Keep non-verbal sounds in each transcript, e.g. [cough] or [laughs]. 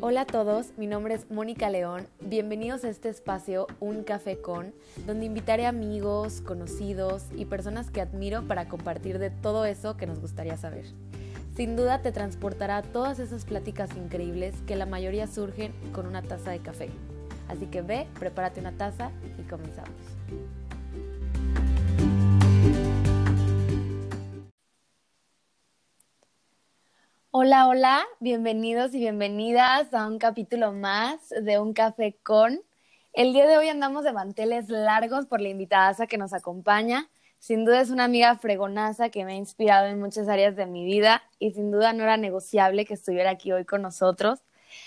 Hola a todos, mi nombre es Mónica León. Bienvenidos a este espacio Un Café con, donde invitaré amigos, conocidos y personas que admiro para compartir de todo eso que nos gustaría saber. Sin duda te transportará a todas esas pláticas increíbles que la mayoría surgen con una taza de café. Así que ve, prepárate una taza y comenzamos. Hola, hola, bienvenidos y bienvenidas a un capítulo más de Un Café con. El día de hoy andamos de manteles largos por la invitada que nos acompaña. Sin duda es una amiga fregonaza que me ha inspirado en muchas áreas de mi vida y sin duda no era negociable que estuviera aquí hoy con nosotros.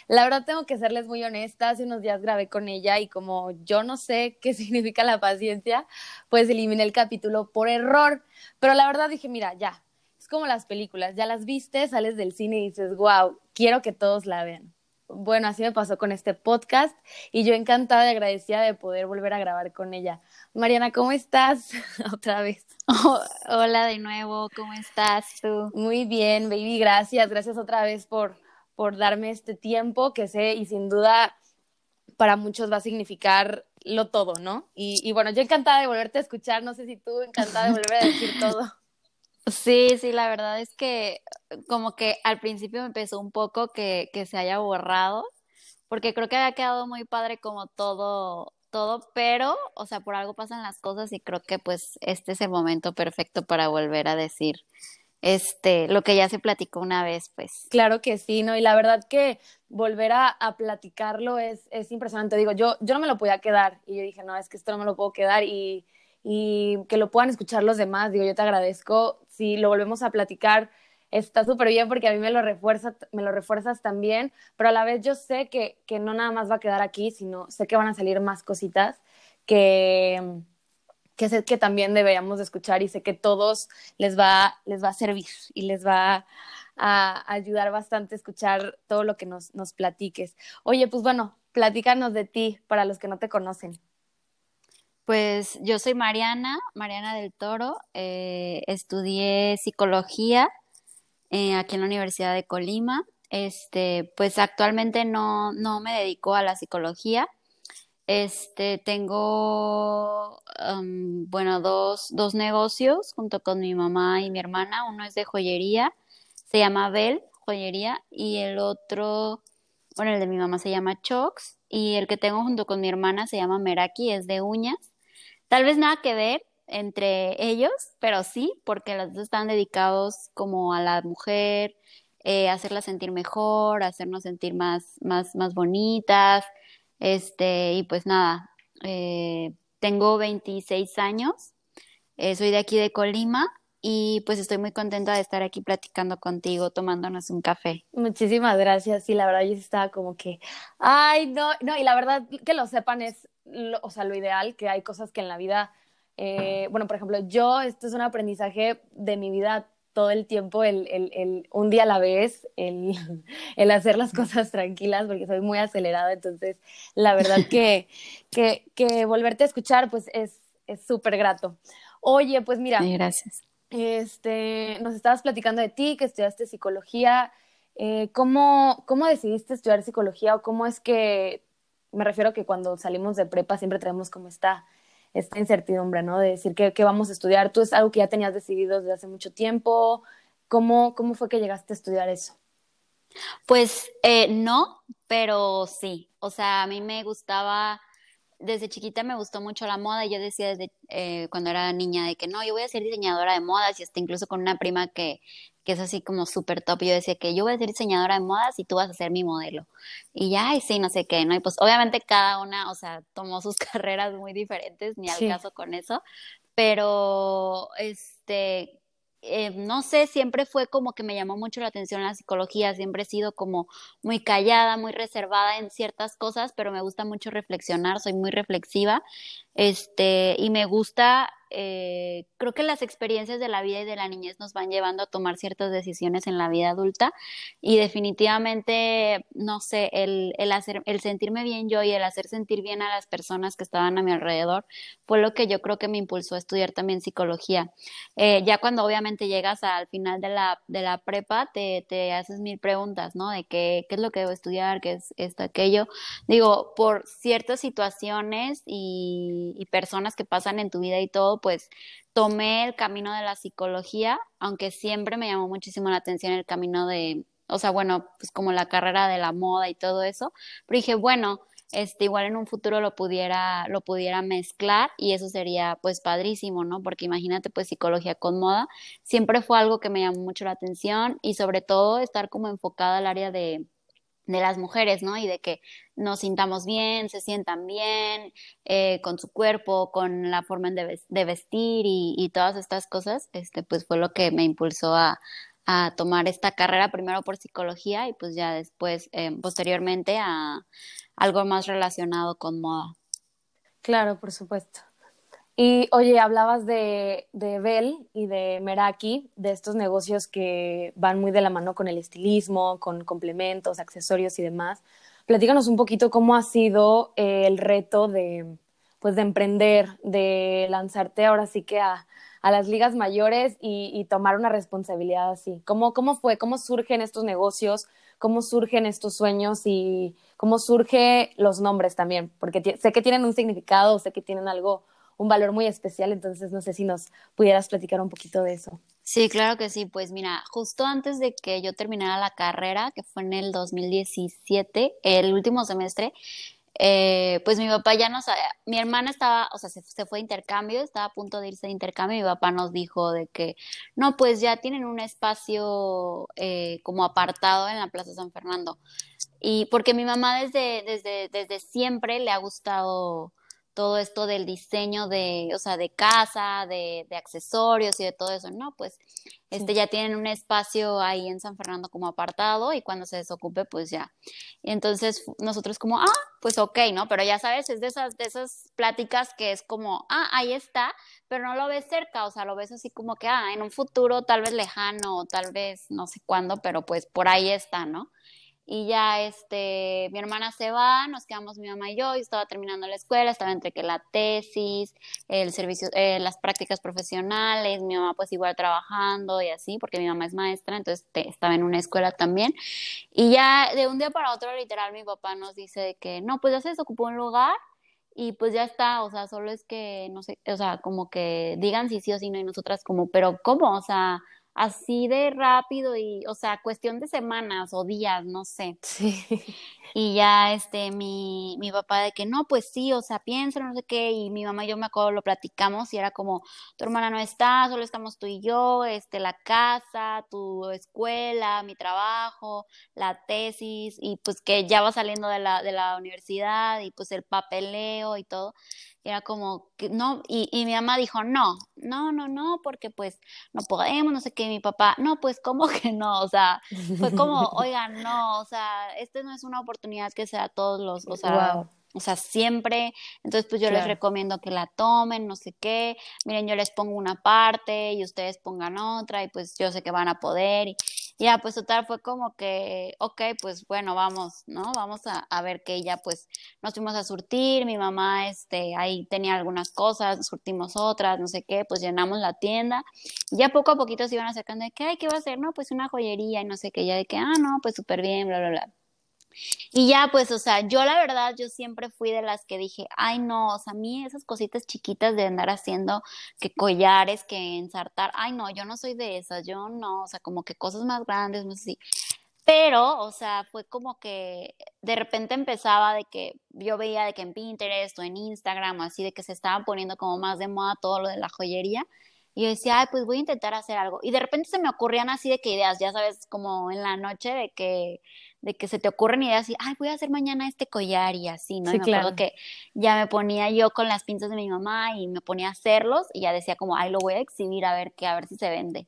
La verdad tengo que serles muy honesta, hace unos días grabé con ella y como yo no sé qué [laughs] significa la paciencia, pues eliminé el capítulo por error. Pero la verdad dije, mira, ya, como las películas, ya las viste, sales del cine y dices, wow, quiero que todos la vean. Bueno, así me pasó con este podcast y yo encantada y agradecida de poder volver a grabar con ella. Mariana, ¿cómo estás? [laughs] Otra vez. hola de nuevo, ¿cómo estás tú? Muy bien, baby, gracias. Gracias otra vez por, por darme este tiempo que sé y sin duda para muchos va a significar lo todo, ¿no? Y, y bueno, yo encantada de volverte a escuchar, no sé si tú encantada de volver a decir [laughs] todo. Sí, sí, la verdad es que como que al principio me pesó un poco que, que se haya borrado, porque creo que había quedado muy padre como todo, todo, pero, o sea, por algo pasan las cosas y creo que pues este es el momento perfecto para volver a decir este, lo que ya se platicó una vez, pues. Claro que sí, ¿no? Y la verdad que volver a, a platicarlo es, es impresionante. Digo, yo, yo no me lo podía quedar y yo dije, no, es que esto no me lo puedo quedar y y que lo puedan escuchar los demás. Digo, yo te agradezco. Si lo volvemos a platicar, está súper bien porque a mí me lo, refuerza, me lo refuerzas también, pero a la vez yo sé que, que no nada más va a quedar aquí, sino sé que van a salir más cositas que, que sé que también deberíamos de escuchar y sé que todos les va, les va a servir y les va a ayudar bastante a escuchar todo lo que nos, nos platiques. Oye, pues bueno, platícanos de ti para los que no te conocen. Pues yo soy Mariana, Mariana del Toro, eh, estudié psicología eh, aquí en la Universidad de Colima. Este, pues actualmente no, no me dedico a la psicología. Este, tengo, bueno, dos, dos negocios junto con mi mamá y mi hermana. Uno es de joyería, se llama Bell Joyería, y el otro, bueno, el de mi mamá se llama Chox, y el que tengo junto con mi hermana se llama Meraki, es de uñas. Tal vez nada que ver entre ellos, pero sí, porque los dos están dedicados como a la mujer, eh, hacerla sentir mejor, hacernos sentir más, más, más bonitas, este, y pues nada, eh, tengo 26 años, eh, soy de aquí de Colima y pues estoy muy contenta de estar aquí platicando contigo, tomándonos un café. Muchísimas gracias, sí, la verdad yo estaba como que, ay, no, no, y la verdad que lo sepan es, o sea, lo ideal, que hay cosas que en la vida, eh, bueno, por ejemplo, yo, esto es un aprendizaje de mi vida todo el tiempo, el, el, el un día a la vez, el, [laughs] el, hacer las cosas tranquilas, porque soy muy acelerada, entonces la verdad [laughs] que, que, que volverte a escuchar, pues es súper grato. Oye, pues mira. Gracias. Este, nos estabas platicando de ti, que estudiaste psicología. Eh, ¿cómo, ¿Cómo decidiste estudiar psicología o cómo es que me refiero que cuando salimos de prepa siempre traemos como esta, esta incertidumbre, ¿no? De decir que, vamos a estudiar. ¿Tú es algo que ya tenías decidido desde hace mucho tiempo? ¿Cómo, cómo fue que llegaste a estudiar eso? Pues eh, no, pero sí. O sea, a mí me gustaba, desde chiquita me gustó mucho la moda yo decía desde eh, cuando era niña de que no, yo voy a ser diseñadora de modas y hasta incluso con una prima que que es así como súper top. Yo decía que yo voy a ser diseñadora de modas y tú vas a ser mi modelo. Y ya, y sí, no sé qué, ¿no? Y pues obviamente cada una, o sea, tomó sus [laughs] carreras muy diferentes, ni al caso con eso, pero este, eh, no sé, siempre fue como que me llamó mucho la atención la psicología, siempre he sido como muy callada, muy reservada en ciertas cosas, pero me gusta mucho reflexionar, soy muy reflexiva, este, y me gusta eh, creo que las experiencias de la vida y de la niñez nos van llevando a tomar ciertas decisiones en la vida adulta y definitivamente, no sé, el, el, hacer, el sentirme bien yo y el hacer sentir bien a las personas que estaban a mi alrededor fue lo que yo creo que me impulsó a estudiar también psicología. Eh, ya cuando obviamente llegas al final de la, de la prepa, te, te haces mil preguntas, ¿no? De qué, qué es lo que debo estudiar, qué es esto, aquello. Digo, por ciertas situaciones y, y personas que pasan en tu vida y todo, pues tomé el camino de la psicología, aunque siempre me llamó muchísimo la atención el camino de, o sea, bueno, pues como la carrera de la moda y todo eso, pero dije, bueno, este, igual en un futuro lo pudiera, lo pudiera mezclar y eso sería pues padrísimo, ¿no? Porque imagínate pues psicología con moda, siempre fue algo que me llamó mucho la atención y sobre todo estar como enfocada al área de, de las mujeres, ¿no? Y de que nos sintamos bien, se sientan bien eh, con su cuerpo, con la forma de, vestir y, todas estas cosas, este, pues fue lo que me impulsó a, tomar esta carrera, primero por psicología y pues ya después, eh, posteriormente, a algo más relacionado con moda. Claro, por supuesto. Y oye, hablabas de, de Bell y de Meraki, de estos negocios que van muy de la mano con el estilismo, con complementos, accesorios y demás. Platícanos un poquito cómo ha sido eh, el reto de, pues, de emprender, de lanzarte ahora sí que a, a las ligas mayores y, tomar una responsabilidad así. ¿Cómo, ¿Cómo fue? ¿Cómo surgen estos negocios? ¿Cómo surgen estos sueños? Y cómo surgen los nombres también, porque sé que tienen un significado, sé que tienen algo un valor muy especial, entonces no sé si nos pudieras platicar un poquito de eso. Sí, claro que sí. Pues mira, justo antes de que yo terminara la carrera, que fue en el 2017, el último semestre, eh, pues mi papá ya no sabía, mi hermana estaba, o sea, se, fue de intercambio, estaba a punto de irse de intercambio, y mi papá nos dijo de que, no, pues ya tienen un espacio eh, como apartado en la Plaza San Fernando. Y porque mi mamá desde, desde, desde siempre le ha gustado todo esto del diseño de, o sea, de casa, de, de accesorios y de todo eso, ¿no? Pues este ya tienen un espacio ahí en San Fernando como apartado y cuando se desocupe, pues ya. Y entonces nosotros como, ah, pues ok, ¿no? Pero ya sabes, es de esas, de esas pláticas que es como, ah, ahí está, pero no lo ves cerca, o sea, lo ves así como que, ah, en un futuro tal vez lejano, tal vez no sé cuándo, pero pues por ahí está, ¿no? Y ya este, mi hermana se va, nos quedamos mi mamá y yo, y estaba terminando la escuela, estaba entre que la tesis, el servicio, eh, las prácticas profesionales, mi mamá pues igual trabajando y así, porque mi mamá es maestra, entonces estaba en una escuela también, y ya de un día para otro literal mi papá nos dice que no, pues ya se desocupó un lugar, y pues ya está, o sea, solo es que, no sé, o sea, como que digan si sí o si no, y nosotras como, pero ¿cómo? O sea, así de rápido y, o sea, cuestión de semanas o días, no sé. Sí. Y ya, este, mi, mi papá de que no, pues sí, o sea, piensa, no sé qué, y mi mamá y yo me acuerdo, lo platicamos y era como, tu hermana no está, solo estamos tú y yo, este, la casa, tu escuela, mi trabajo, la tesis, y pues que ya va saliendo de la, de la universidad y pues el papeleo y todo era como que no, y, y, mi mamá dijo, no, no, no, no, porque pues no podemos, no sé qué, mi papá, no, pues cómo [laughs] que no, o sea, fue como, [laughs] oigan, no, o sea, esta no es una oportunidad que sea a todos los, o sea, o sea, siempre, entonces pues yo les recomiendo que la tomen, no sé qué, miren, yo les pongo una parte y ustedes pongan otra y pues yo sé que van a poder. Y ya, pues total fue como que, ok, pues bueno, vamos, ¿no? Vamos a, a ver que ya pues nos fuimos a surtir, mi mamá, este, ahí tenía algunas cosas, surtimos otras, no sé qué, pues llenamos la tienda. Y ya poco a poquito se iban acercando de que, ay, ¿qué va a hacer? No, pues una joyería y no sé qué, ya de que, ah, no, pues súper bien, bla, bla, bla. Y ya, pues, o sea, yo la verdad, yo siempre fui de las que dije, ay, no, o sea, a mí esas cositas chiquitas de andar haciendo, que collares, que ensartar, ay, no, yo no soy de esas, yo no, o sea, como que cosas más grandes, no sé si. Pero, o sea, fue como que de repente empezaba de que yo veía de que en Pinterest o en Instagram así, de que se estaban poniendo como más de moda todo lo de la joyería. Y yo decía, ay, pues voy a intentar hacer algo. Y de repente se me ocurrían así de que ideas, ya sabes, como en la noche de que de que se te ocurren ideas y, ay, voy a hacer mañana este collar y así, ¿no? y me acuerdo que ya me ponía yo con las pinzas de mi mamá y me ponía a hacerlos y ya decía como, ay, lo voy a exhibir a ver qué, a ver si se vende.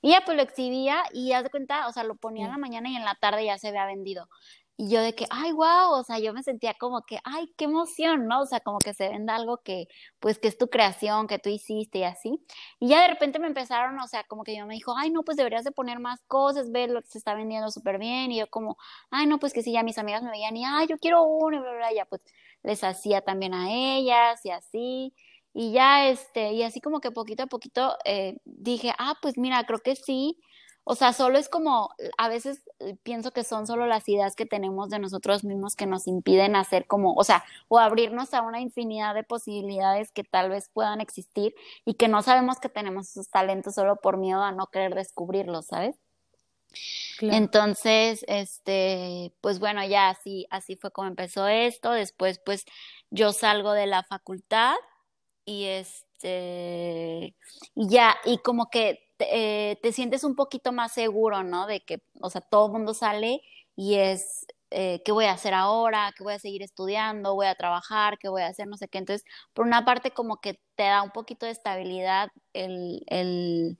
Y ya pues lo exhibía y haz de cuenta, o sea, lo ponía en la mañana y en la tarde ya se había vendido. Y yo de que, ay, wow, o sea, yo me sentía como que, ay, qué emoción, ¿no? O sea, como que se venda algo que, pues, que es tu creación, que tú hiciste y así. Y ya de repente me empezaron, o sea, como que yo me dijo, ay, no, pues deberías de poner más cosas, ver lo que se está vendiendo súper bien. Y yo como, ay, no, pues que sí, ya mis amigas me veían y, ay, yo quiero uno, y bla, bla, ya pues les hacía también a ellas y así. Y ya, este, y así como que poquito a poquito eh, dije, ah, pues mira, creo que sí o sea, solo es como, a veces eh, pienso que son solo las ideas que tenemos de nosotros mismos que nos impiden hacer como, o sea, o abrirnos a una infinidad de posibilidades que tal vez puedan existir y que no sabemos que tenemos esos talentos solo por miedo a no querer descubrirlos, ¿sabes? Entonces, este, pues bueno, ya así, así fue como empezó esto. Después, pues, yo salgo de la facultad y este, y ya, y como que eh, te, sientes un poquito más seguro, ¿no? De que, o sea, todo el mundo sale y es, eh, ¿qué voy a hacer ahora? ¿Qué voy a seguir estudiando? ¿Voy a trabajar? ¿Qué voy a hacer? No sé qué. Entonces, por una parte, como que te da un poquito de estabilidad el, el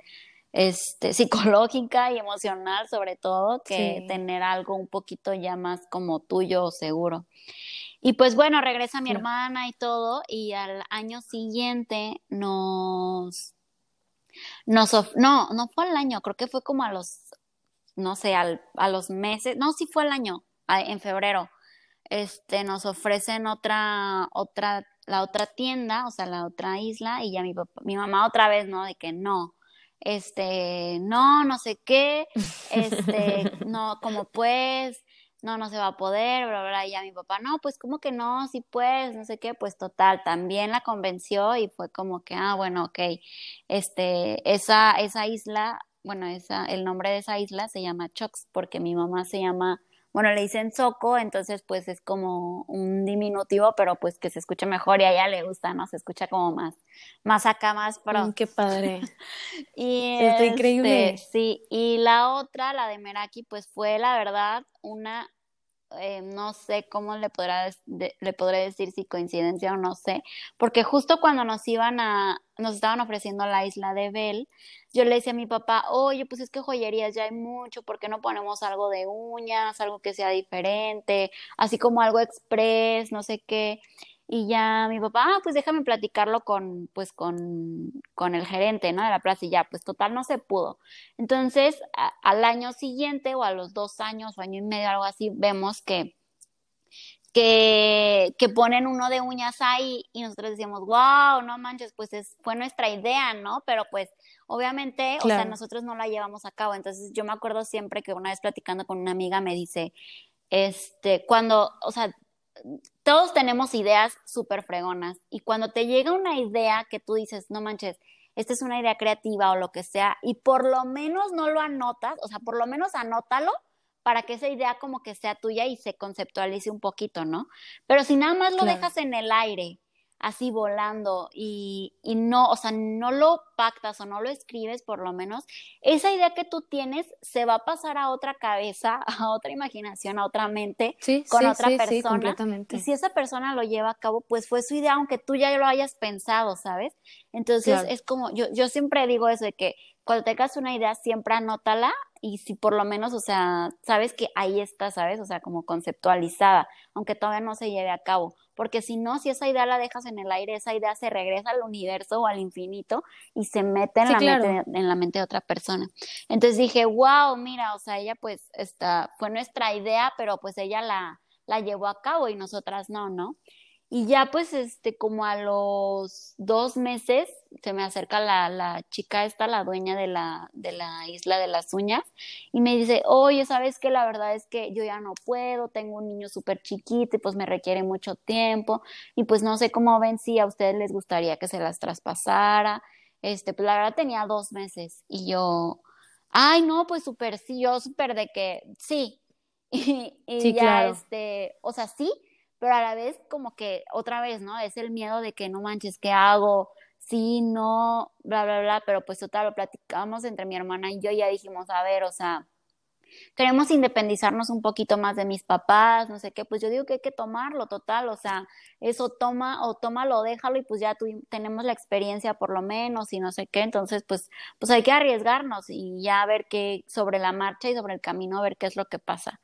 este, [laughs] psicológica y emocional, sobre todo, que tener algo un poquito ya más como tuyo o seguro. Y pues bueno, regresa mi hermana y todo, y al año siguiente nos no, no fue al año, creo que fue como a los, no sé, al, a los meses, no, sí fue el año, en febrero. Este, nos ofrecen otra, otra, la otra tienda, o sea, la otra isla, y ya mi, mi mamá otra vez, ¿no? De que no, este, no, no sé qué, este, [laughs] no, como pues, no, no se va a poder, bla, bla, y ya mi papá, no, pues como que no, sí puedes, no sé qué, pues total, también la convenció y fue como que, ah, bueno, ok, este, esa, esa isla, bueno, esa, el nombre de esa isla se llama Chox, porque mi mamá se llama, bueno, le dicen Soco, entonces pues es como un diminutivo, pero pues que se escuche mejor y a ella le gusta, ¿no? Se escucha como más, más acá, más pro. Mm, qué padre. [laughs] y Está increíble. Este, sí, y la otra, la de Meraki, pues fue la verdad una eh, no sé cómo le, podrá le podré decir si coincidencia o no sé, porque justo cuando nos iban a, nos estaban ofreciendo la isla de Bell, yo le decía a mi papá, oye, pues es que joyerías ya hay mucho, ¿por qué no ponemos algo de uñas, algo que sea diferente, así como algo express, no sé qué? Y ya mi papá, ah, pues déjame platicarlo con, pues con, con el gerente, ¿no? De la plaza y ya, pues total no se pudo. Entonces, al año siguiente o a los dos años o año y medio, algo así, vemos que, que, que ponen uno de uñas ahí y nosotros decíamos, wow, no manches, pues es, fue nuestra idea, ¿no? Pero pues obviamente, o sea, nosotros no la llevamos a cabo. Entonces yo me acuerdo siempre que una vez platicando con una amiga me dice, este, cuando, o sea, todos tenemos ideas súper fregonas y cuando te llega una idea que tú dices, no manches, esta es una idea creativa o lo que sea, y por lo menos no lo anotas, o sea, por lo menos anótalo para que esa idea como que sea tuya y se conceptualice un poquito, ¿no? Pero si nada más lo dejas en el aire así volando y, y, no, o sea, no lo pactas o no lo escribes por lo menos, esa idea que tú tienes se va a pasar a otra cabeza, [laughs] a otra imaginación, a otra mente, con otra persona. y si esa persona lo lleva a cabo, pues fue su idea, aunque tú ya lo hayas pensado, ¿sabes? Entonces es como, yo, yo siempre digo eso de que cuando tengas una idea, siempre anótala y si por lo menos, o sea, sabes que ahí está, ¿sabes? O sea, como conceptualizada, aunque todavía no se lleve a cabo. Porque si no, si esa idea la dejas en el aire, esa idea se regresa al universo o al infinito y se mete en, la, mente, en la mente de otra persona. Entonces dije, wow, mira, o sea, ella pues está, fue nuestra idea, pero pues ella la, la llevó a cabo y nosotras no, ¿no? Y ya pues, este, como a los dos meses, se me acerca la, la chica esta, la dueña de la, de la isla de las uñas, y me dice, oye, ¿sabes qué? La verdad es que yo ya no puedo, tengo un niño súper chiquito y pues me requiere mucho tiempo, y pues no sé cómo ven si a ustedes les gustaría que se las traspasara. Este, pues la verdad tenía dos meses, y yo, ay, no, pues súper sí, yo súper de que sí. [laughs] Y, ya, este, o sea, sí, pero a la vez como que otra vez, ¿no? Es el miedo de que no manches, ¿qué hago? Sí, no, bla, bla, bla, pero pues total, lo platicamos entre mi hermana y yo y ya dijimos, a ver, o sea, queremos independizarnos un poquito más de mis papás, no sé qué, pues yo digo que hay que tomarlo, total, o sea, eso toma o tómalo, déjalo y pues ya tú, tenemos la experiencia por lo menos y no sé qué, entonces pues, pues hay que arriesgarnos y ya ver qué sobre la marcha y sobre el camino, ver qué es lo que pasa.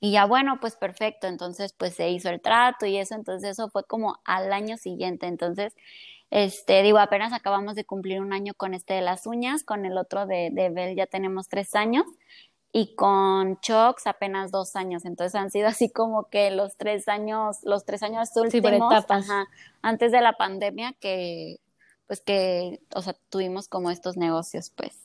Y ya bueno, pues perfecto, entonces pues se hizo el trato y eso, entonces eso fue como al año siguiente, entonces, este, digo, apenas acabamos de cumplir un año con este de las uñas, con el otro de, de Bell ya tenemos tres años y con Chox apenas dos años, entonces han sido así como que los tres años, los tres años últimos, ajá, antes de la pandemia que, pues que, o sea, tuvimos como estos negocios, pues.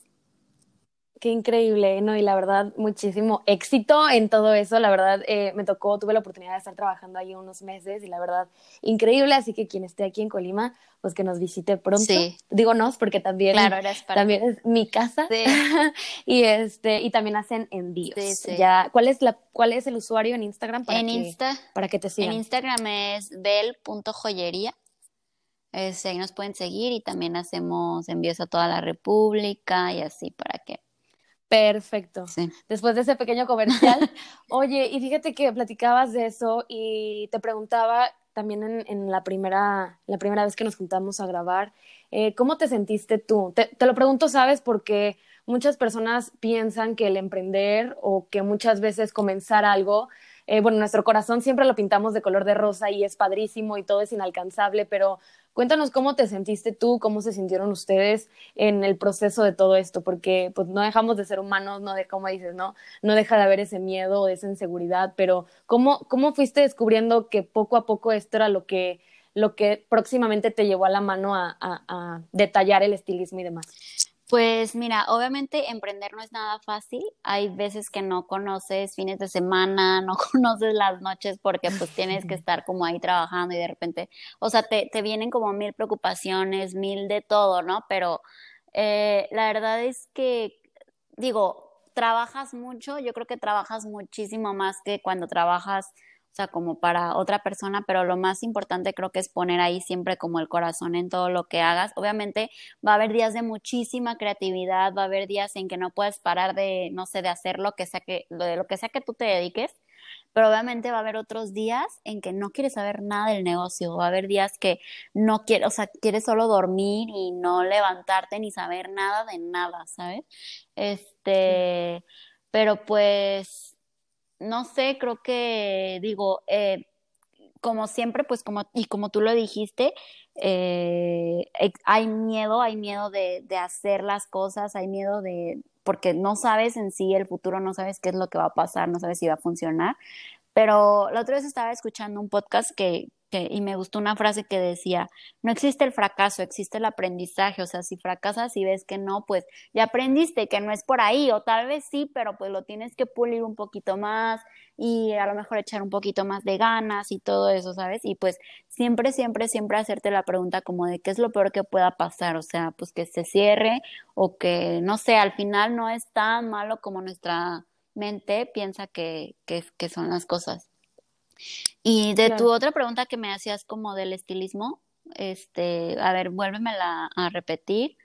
Qué increíble, ¿no? Y la verdad, muchísimo éxito en todo eso. La verdad, eh, me tocó, tuve la oportunidad de estar trabajando ahí unos meses y la verdad, increíble. Así que quien esté aquí en Colima, pues que nos visite pronto. Sí. Digo nos, porque también, también es mi casa. Sí. [laughs] y este, y también hacen envíos. Sí, sí. Ya, ¿cuál es la, cuál es el usuario en Instagram para en que, Insta, para que te sigan? En Instagram es bel.joyería. Este, ahí nos pueden seguir y también hacemos envíos a toda la República y así para que Perfecto. Después de ese pequeño comercial, [laughs] oye, y fíjate que platicabas de eso y te preguntaba también en, la, primera, la primera vez que nos juntamos a grabar, eh, ¿cómo te sentiste tú? Te, te, lo pregunto, ¿sabes? Porque muchas personas piensan que el emprender o que muchas veces comenzar algo eh, bueno, nuestro corazón siempre lo pintamos de color de rosa y es padrísimo y todo es inalcanzable, pero cuéntanos cómo te sentiste tú, cómo se sintieron ustedes en el proceso de todo esto, porque pues no dejamos de ser humanos, no de cómo dices, ¿no? No deja de haber ese miedo esa inseguridad, pero ¿cómo, cómo fuiste descubriendo que poco a poco esto era lo que lo que próximamente te llevó a la mano a, a detallar el estilismo y demás? Pues mira, obviamente emprender no es nada fácil. Hay veces que no conoces fines de semana, [laughs] no conoces las noches porque pues tienes que [laughs] estar como ahí trabajando y de repente, o sea, te, te vienen como mil preocupaciones, mil de todo, ¿no? Pero eh, la verdad es que, digo, trabajas mucho, yo creo que trabajas muchísimo más que cuando trabajas o sea, como para otra persona, pero lo más importante creo que es poner ahí siempre como el corazón en todo lo que hagas. Obviamente va a haber días de muchísima creatividad, va a haber días en que no puedes parar de, no sé, de hacer lo que sea que, de lo que sea que tú te dediques, pero obviamente va a haber otros días en que no quieres saber nada del negocio, va a haber días que no quieres, o sea, quieres solo dormir y no levantarte ni saber nada de nada, ¿sabes? Este, pero pues no sé, creo que digo, eh, como siempre, pues como, y como tú lo dijiste, eh, hay miedo, hay miedo de, de, hacer las cosas, hay miedo de, porque no sabes en sí el futuro, no sabes qué es lo que va a pasar, no sabes si va a funcionar. Pero la otra vez estaba escuchando un podcast que, y me gustó una frase que decía, no existe el fracaso, existe el aprendizaje, o sea, si fracasas y ves que no, pues ya aprendiste que no es por ahí, o tal vez sí, pero pues lo tienes que pulir un poquito más y a lo mejor echar un poquito más de ganas y todo eso, ¿sabes? Y pues siempre, siempre, siempre hacerte la pregunta como de qué es lo peor que pueda pasar, o sea, pues que se cierre o que, no sé, al final no es tan malo como nuestra mente piensa que, que, que son las cosas. Y de tu otra pregunta que me hacías como del estilismo, este, a ver, vuélvemela a repetir.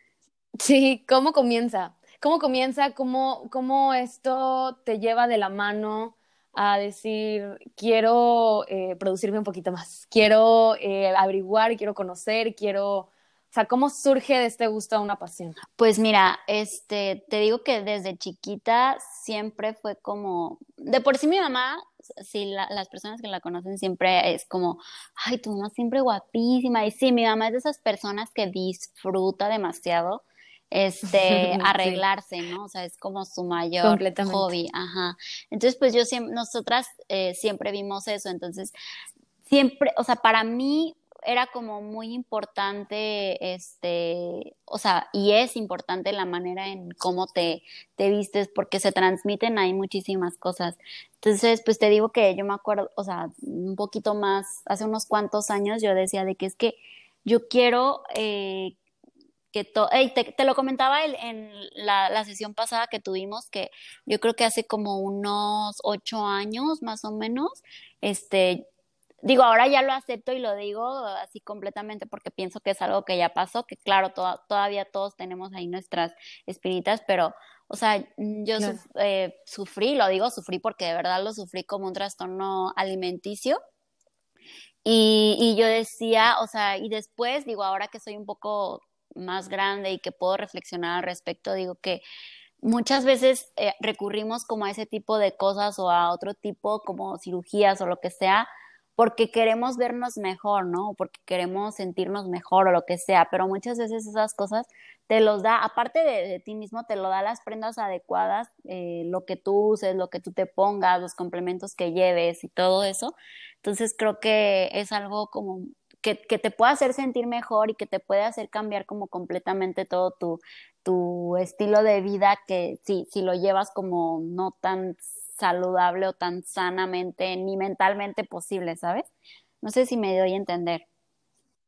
Sí, ¿cómo comienza? ¿Cómo comienza? ¿Cómo, cómo esto te lleva de la mano a decir, quiero eh, producirme un poquito más, quiero eh, averiguar, quiero conocer, quiero sea, ¿cómo surge de este gusto a una pasión? Pues mira, este, te digo que desde chiquita siempre fue como, de por sí mi mamá, sí, las personas que la conocen siempre es como, ay, tu mamá siempre guapísima. Y sí, mi mamá es de esas personas que disfruta demasiado este [laughs] arreglarse, ¿no? O sea, es como su mayor hobby, ajá. Entonces, pues yo siempre, nosotras eh, siempre vimos eso, entonces siempre, o sea, para mí era como muy importante, este, o sea, y es importante la manera en cómo te, te vistes, porque se transmiten ahí muchísimas cosas. Entonces, pues te digo que yo me acuerdo, o sea, un poquito más, hace unos cuantos años yo decía de que es que yo quiero eh, que todo, te, te, lo comentaba en la, la, sesión pasada que tuvimos, que yo creo que hace como unos ocho años más o menos, este, digo, ahora ya lo acepto y lo digo así completamente porque pienso que es algo que ya pasó, que claro, todavía todos tenemos ahí nuestras espiritas, pero, o sea, yo eh, sufrí, lo digo, sufrí porque de verdad lo sufrí como un trastorno alimenticio. Y, y yo decía, o sea, y después, digo, ahora que soy un poco más grande y que puedo reflexionar al respecto, digo que muchas veces eh, recurrimos como a ese tipo de cosas o a otro tipo como cirugías o lo que sea porque queremos vernos mejor, ¿no? Porque queremos sentirnos mejor o lo que sea, pero muchas veces esas cosas te los da, aparte de, ti mismo, te lo da las prendas adecuadas, eh, lo que tú uses, lo que tú te pongas, los complementos que lleves y todo eso. Entonces creo que es algo como que, que te puede hacer sentir mejor y que te puede hacer cambiar como completamente todo tu, tu estilo de vida que si, si lo llevas como no tan saludable o tan sanamente ni mentalmente posible, ¿sabes? No sé si me doy a entender.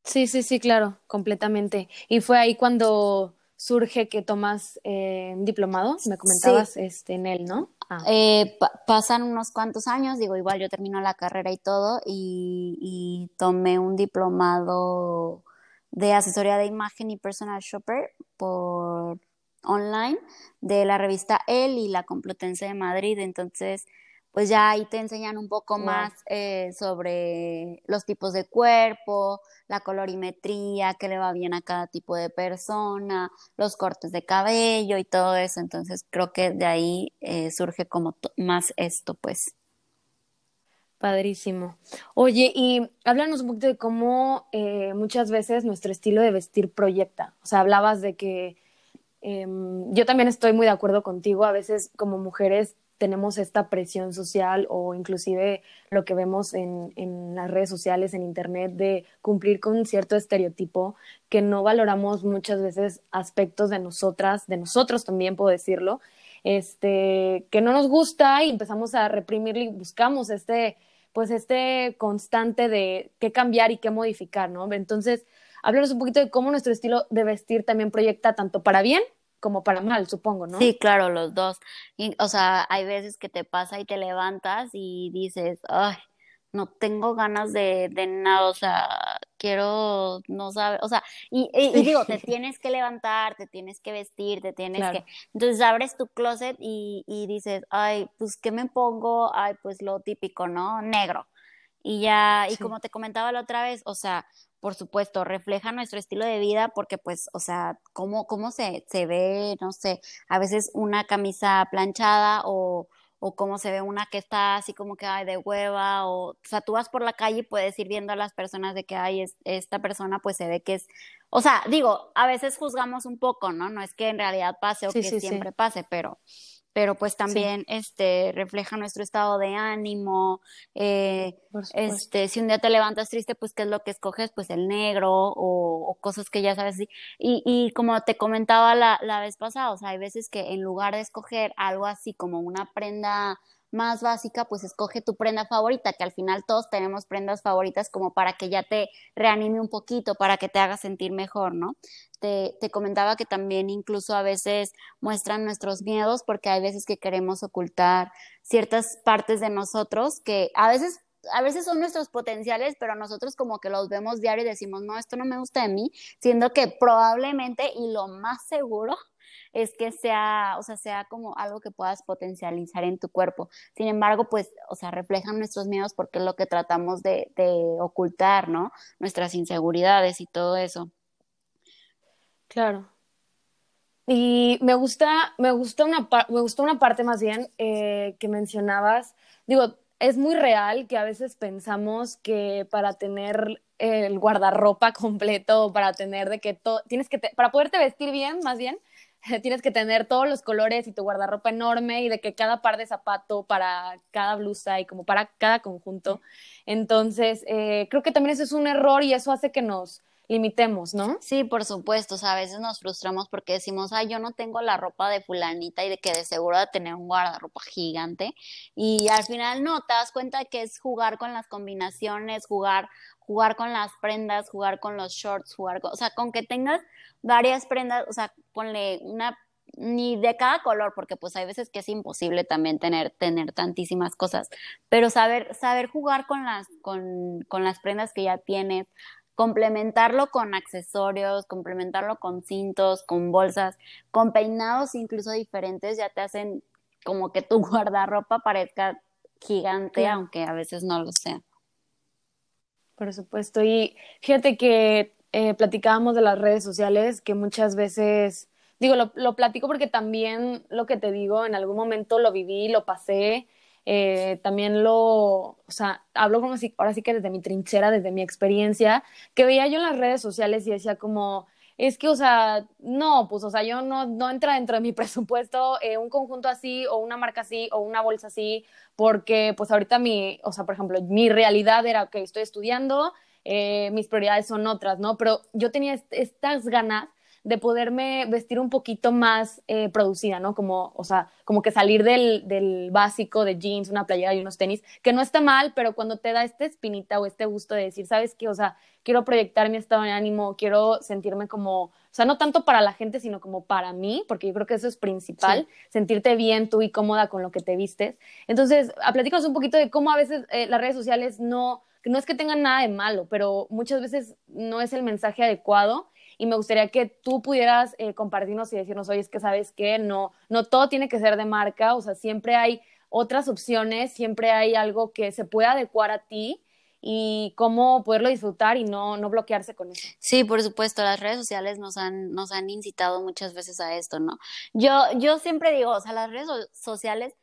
Sí, sí, sí, claro, completamente. Y fue ahí cuando surge que tomas eh, un diplomado, me comentabas este, en él, ¿no? Ah. Eh, pasan unos cuantos años, digo, igual yo termino la carrera y todo, y, y tomé un diplomado de asesoría de imagen y personal shopper por online de la revista El y la Complutense de Madrid. Entonces, pues ya ahí te enseñan un poco más eh, sobre los tipos de cuerpo, la colorimetría, qué le va bien a cada tipo de persona, los cortes de cabello y todo eso. Entonces, creo que de ahí eh, surge como más esto, pues. Padrísimo. Oye, y háblanos un poquito de cómo eh, muchas veces nuestro estilo de vestir proyecta. O sea, hablabas de que Em, yo también estoy muy de acuerdo contigo. A veces como mujeres tenemos esta presión social o inclusive lo que vemos en, las redes sociales, en Internet, de cumplir con un cierto estereotipo que no valoramos muchas veces aspectos de nosotras, de nosotros también puedo decirlo, este, que no nos gusta y empezamos a reprimirlo y buscamos este, pues este constante de qué cambiar y qué modificar, ¿no? Entonces, háblanos un poquito de cómo nuestro estilo de vestir también proyecta tanto para bien como para mal, supongo, ¿no? Sí, claro, los dos. o sea, hay veces que te pasa y te levantas y dices, ay, no tengo ganas de, de nada, o sea, quiero, no sabe, o sea, y, digo, te [laughs] tienes que levantar, te tienes que vestir, te tienes que, entonces abres tu closet y, y dices, ay, pues, ¿qué me pongo? Ay, pues lo típico, ¿no? Negro. Y ya, y como te comentaba la otra vez, o sea, por supuesto, refleja nuestro estilo de vida porque, pues, o sea, cómo, cómo se, se ve, no sé, a veces una camisa planchada o, o cómo se ve una que está así como que hay de hueva, o, o sea, tú vas por la calle y puedes ir viendo a las personas de que hay esta persona, pues se ve que es, o sea, digo, a veces juzgamos un poco, ¿no? No es que en realidad pase o que siempre pase, pero pero pues también este refleja nuestro estado de ánimo eh, este si un día te levantas triste pues qué es lo que escoges pues el negro o, cosas que ya sabes y, y como te comentaba la, la vez pasada o sea hay veces que en lugar de escoger algo así como una prenda más básica, pues escoge tu prenda favorita, que al final todos tenemos prendas favoritas como para que ya te reanime un poquito, para que te haga sentir mejor, ¿no? Te, te comentaba que también incluso a veces muestran nuestros miedos porque hay veces que queremos ocultar ciertas partes de nosotros que a veces a veces son nuestros potenciales, pero nosotros como que los vemos diario y decimos, no, esto no me gusta de mí, siendo que probablemente y lo más seguro es que sea, o sea, sea como algo que puedas potencializar en tu cuerpo. Sin embargo, pues, o sea, reflejan nuestros miedos porque es lo que tratamos de, ocultar, ¿no? Nuestras inseguridades y todo eso. Claro. Y me gusta, me gusta una, me gustó una parte más bien eh, que mencionabas. Digo, es muy real que a veces pensamos que para tener el guardarropa [laughs] completo, para tener de que todo, tienes que, para poderte vestir bien, más bien, [laughs] tienes que tener todos los colores y tu guardarropa enorme y de que cada par de zapato para cada blusa y como para cada conjunto. Entonces, eh, creo que también eso es un error y eso hace que nos limitemos, ¿no? Sí, por supuesto, o sea, a veces nos frustramos porque decimos, ay, yo no tengo la ropa de fulanita y de que de seguro de tener un guardarropa gigante y al final no, te das cuenta que es jugar con las combinaciones, jugar jugar con las prendas, jugar con los shorts, jugar con, o sea, con que tengas varias prendas, o sea, ponle una ni de cada color, porque pues hay veces que es imposible también tener, tener tantísimas cosas, pero saber, saber jugar con las, con, con las prendas que ya tienes, complementarlo con accesorios, complementarlo con cintos, con bolsas, con peinados incluso diferentes, ya te hacen como que tu [laughs] guardarropa parezca gigante, aunque a veces no lo sea. Por supuesto. Y fíjate que eh, platicábamos de las redes sociales, que muchas veces digo, lo, lo platico porque también lo que te digo, en algún momento lo viví, lo pasé, eh, también lo, o sea, hablo como si, ahora sí que desde mi trinchera, desde mi experiencia, que veía yo en las redes sociales y decía como, es que, o sea, no, pues, o sea, yo no, no entra dentro de mi [laughs] presupuesto eh, un conjunto así o una marca así o una bolsa así, porque pues ahorita mi, o sea, por ejemplo, mi realidad era que estoy estudiando, eh, mis prioridades son otras, ¿no? Pero yo tenía estas ganas de poderme vestir un poquito más eh, producida, ¿no? Como, o sea, como que salir del, del, básico de jeans, una playera y unos tenis, que no está mal, pero cuando te da esta espinita o este gusto de decir, ¿sabes qué? O sea, quiero proyectar mi estado de ánimo, quiero sentirme como, o sea, no tanto para la gente, sino como para mí, porque yo creo que eso es principal, sí. sentirte bien tú y cómoda con lo que te vistes. Entonces, platícanos un poquito de cómo a veces eh, las redes sociales no, no es que tengan nada de malo, pero muchas veces no es el mensaje adecuado y me gustaría que tú pudieras eh, compartirnos y decirnos, oye, es que sabes que no, no todo tiene que ser de marca, o sea, siempre hay otras opciones, siempre hay algo que se pueda adecuar a ti y cómo poderlo disfrutar y no, no bloquearse con eso. Sí, por supuesto, las redes sociales nos han, nos han incitado muchas veces a esto, ¿no? Yo, yo siempre digo, o sea, las redes sociales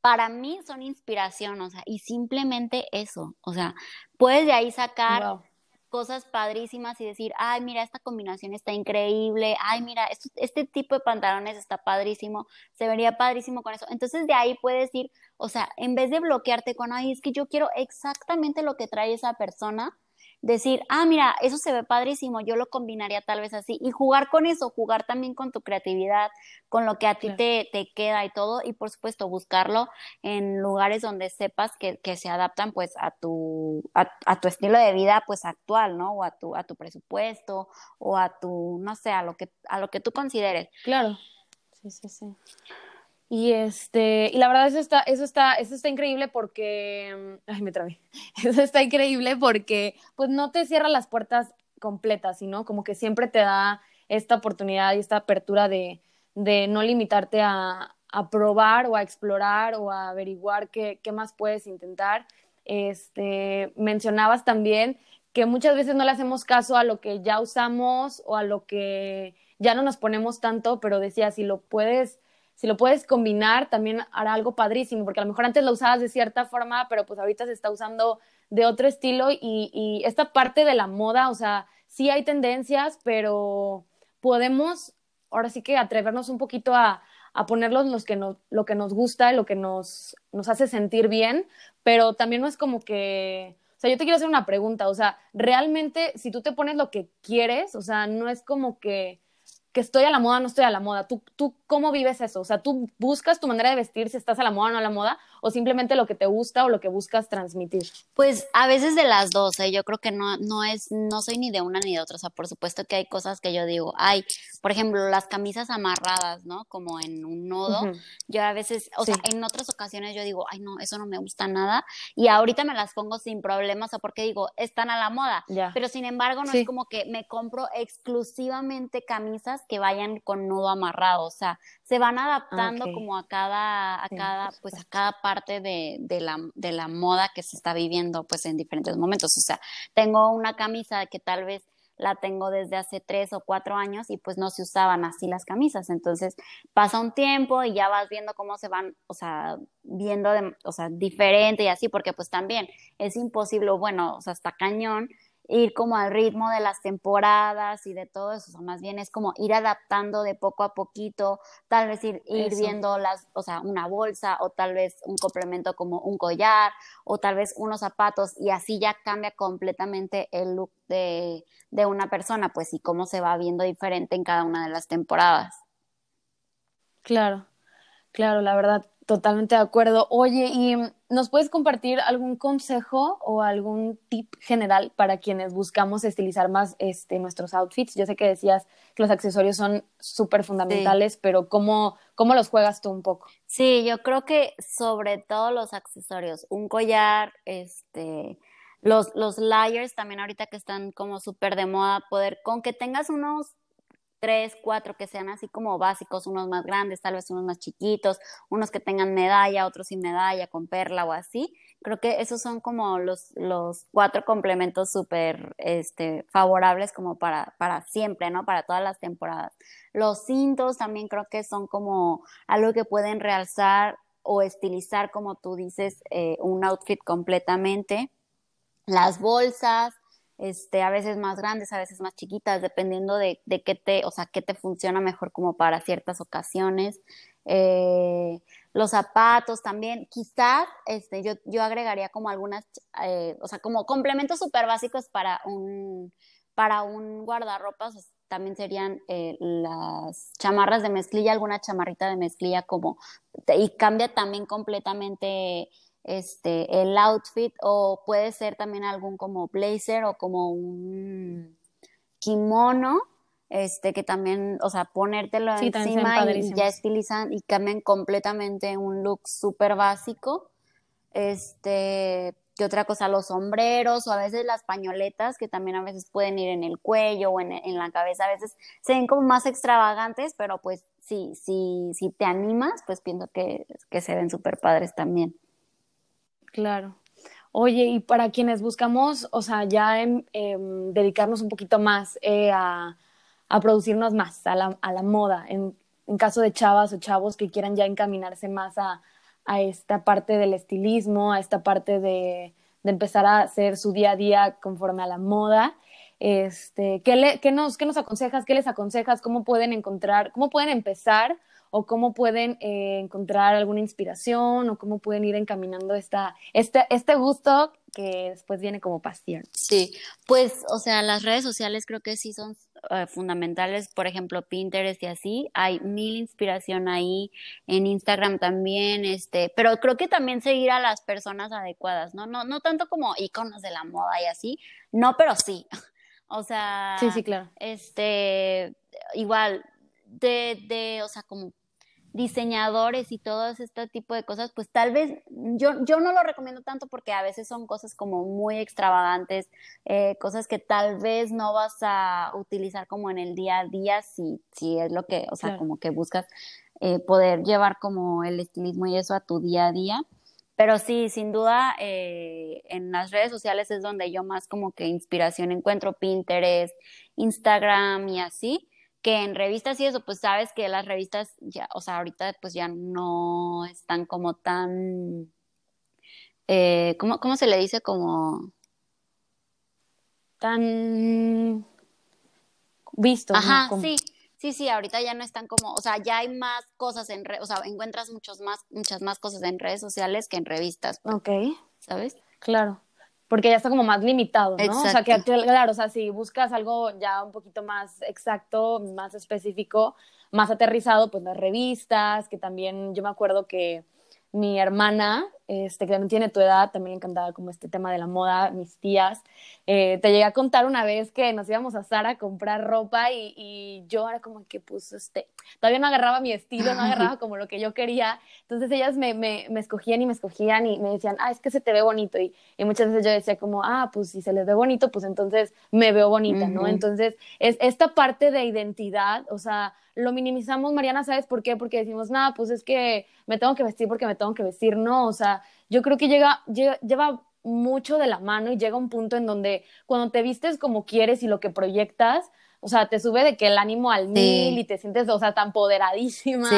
para mí son inspiración, o sea, y simplemente eso, o sea, puedes de ahí sacar wow cosas padrísimas y decir, ay, mira, esta combinación está increíble, ay, mira, este, este, tipo de pantalones está padrísimo, se vería padrísimo con eso. Entonces de ahí puedes ir, o sea, en vez de bloquearte con, ay, es que yo quiero exactamente lo que trae esa persona, decir, ah, mira, eso se ve padrísimo, yo lo combinaría tal vez así, y jugar con eso, jugar también con tu creatividad, con lo que a ti te, te, queda y todo, y por supuesto buscarlo en lugares donde sepas que, que se adaptan pues a tu, a, a, tu estilo de vida pues actual, ¿no? O a tu, a tu presupuesto, o a tu, no sé, a lo que, a lo que tú consideres. Claro, sí, sí, sí. Y este, y la verdad eso está, eso está, eso está increíble porque, ay, me trabé. [laughs] Eso está increíble porque, pues, no te cierra las puertas completas, sino como que siempre te da esta oportunidad y esta apertura de, de no limitarte a, a, probar o a explorar o a averiguar qué, qué más puedes intentar. Este, mencionabas también que muchas veces no le hacemos caso a lo que ya usamos o a lo que ya no nos ponemos tanto, pero decía, si lo puedes si lo puedes combinar, también hará algo padrísimo, porque a lo mejor antes lo usabas de cierta forma, pero pues ahorita se está usando de otro estilo y, y esta parte de la moda, o sea, sí hay tendencias, pero podemos ahora sí que atrevernos un poquito a, a ponerlos los que nos, lo que nos gusta, lo que nos, nos hace sentir bien, pero también no es como que, o sea, yo te quiero hacer una pregunta, o sea, realmente si tú te pones lo que quieres, o sea, no es como que que estoy a la moda, no estoy a la moda. ¿Tú, ¿Tú cómo vives eso? O sea, ¿tú buscas tu manera de vestir si estás a la moda o no a la moda? ¿O simplemente lo que te gusta o lo que buscas transmitir? Pues a veces de las dos, ¿eh? yo creo que no, no es, no soy ni de una ni de otra. O sea, por supuesto que hay cosas que yo digo, ay, por ejemplo, las camisas amarradas, ¿no? Como en un nodo. Uh -huh. Yo a veces, o sí. sea, en otras ocasiones yo digo, ay, no, eso no me gusta nada. Y ahorita me las pongo sin problemas, o sea, porque digo, están a la moda. Ya. Pero sin embargo, no Sí. es como que me compro exclusivamente camisas que vayan con nudo amarrado. O sea, se van adaptando como a cada, a Sí, cada, pues a cada parte de, de la, de la moda que se está viviendo pues en diferentes momentos. O sea, tengo una camisa que tal vez la tengo desde hace tres o cuatro años y pues no se usaban así las camisas. Entonces pasa un tiempo y ya vas viendo cómo se van, o sea, viendo, de, o sea, diferente y así, porque pues también es imposible, bueno, o sea, está cañón ir como al ritmo de las temporadas y de todo eso, o sea, más bien es como ir adaptando de poco a poquito, tal vez ir, ir viendo las, o sea, una bolsa o tal vez un complemento como un collar o tal vez unos zapatos y así ya cambia completamente el look de, de una persona, pues y cómo se va viendo diferente en cada una de las temporadas. Claro, claro, la verdad, totalmente de acuerdo. Oye, ¿y nos puedes compartir algún consejo o algún tip general para quienes buscamos estilizar más este, nuestros outfits? Yo sé que decías que los accesorios son súper Sí. fundamentales, pero ¿cómo, ¿cómo los juegas tú un poco? Sí, yo creo que sobre todo los accesorios, un collar, este, los, los layers también ahorita que están como súper de moda, poder, con que tengas unos tres, cuatro que sean así como básicos, unos más grandes, tal vez unos más chiquitos, unos que tengan medalla, otros sin medalla, con perla o así, Creo que esos son como los, los cuatro complementos súper este, favorables como para, para siempre, ¿no? Para todas las temporadas. Los cintos también creo que son como algo que pueden realzar o estilizar, como tú dices, eh, un outfit completamente. Las bolsas, este, a veces más grandes, a veces más chiquitas, dependiendo de, de qué te, o sea, qué te funciona mejor como para ciertas ocasiones. Eh, los zapatos también, quizás este, yo, yo agregaría como algunas, eh, o sea, como complementos súper básicos para un, para un guardarropas, también serían eh, las chamarras de mezclilla, alguna chamarrita de mezclilla como, y cambia también completamente este, el outfit, o puede ser también algún como blazer o como un kimono, este, que también, o sea, ponértelo encima y ya estilizan y cambian completamente un look súper básico. Este, ¿qué otra cosa? Los sombreros o a veces las pañoletas que también a veces pueden ir en el cuello o en, en la cabeza, a veces se ven como más extravagantes, pero pues sí, sí, si te animas, pues pienso que, que se ven súper padres también. Claro. Oye, y para quienes buscamos, o sea, ya en, dedicarnos un poquito más eh, a a producirnos más, a la, a la moda, en, en, caso de chavas o chavos que quieran ya encaminarse más a, a esta parte del estilismo, a esta parte de, de, empezar a hacer su día a día conforme a la moda. Este, ¿qué, le, qué, nos, ¿Qué nos aconsejas? ¿Qué les aconsejas? ¿Cómo pueden encontrar, cómo pueden empezar o cómo pueden eh, encontrar alguna inspiración o cómo pueden ir encaminando esta, este, este gusto que después viene como pasión. Sí, pues, o sea, las redes sociales creo que sí son uh, fundamentales, por ejemplo, Pinterest y así, hay mil inspiración ahí, en Instagram también, este, pero creo que también seguir a las personas adecuadas, ¿no? No, no tanto como iconos de la moda y así, no, pero sí. [laughs] O sea, sí, sí, claro. Este, igual, de, de, o sea, como diseñadores y todo este tipo de cosas, pues tal vez yo, yo no lo recomiendo tanto porque a veces son cosas como muy extravagantes, eh, cosas que tal vez no vas a utilizar como en el día a día si, si es lo que, o sea, como que buscas eh, poder llevar como el estilismo y eso a tu día a día. Pero sí, sin duda, eh, en las redes sociales es donde yo más como que inspiración encuentro, Pinterest, Instagram y así que en revistas y eso, pues sabes que las revistas ya, o sea, ahorita pues ya no están como tan, eh, ¿cómo, ¿cómo, se le dice? Como tan visto. Ajá, sí, sí, sí, ahorita ya no están como, o sea, ya hay más cosas en, o sea, encuentras muchos más, muchas más cosas en redes sociales que en revistas. Pues, ok. ¿Sabes? Claro porque ya está como más limitado, ¿no? O sea, que claro, o sea, si buscas algo ya un poquito más exacto, más específico, más aterrizado, pues las revistas, que también yo me acuerdo que mi hermana este, que también tiene tu edad, también encantaba como este tema de la moda, mis tías. Eh, te llegué a contar una vez que nos íbamos a Sara a comprar ropa y, y, yo era como que, pues, este, todavía no agarraba mi estilo, no agarraba como lo que yo quería. Entonces ellas me, me, me, escogían y me escogían y me decían, ah, es que se te ve bonito. Y, y, muchas veces yo decía como, ah, pues si se les ve bonito, pues entonces me veo bonita, ¿no? Entonces, es esta parte de identidad, o sea, lo minimizamos, Mariana, ¿sabes por qué? Porque decimos, nada, pues es que me tengo que vestir porque me tengo que vestir, no, o sea, yo creo que llega, lleva mucho de la mano y llega un punto en donde cuando te vistes como quieres y lo que proyectas, o sea, te sube de que el ánimo al mil y te sientes, o sea, tan empoderadísima,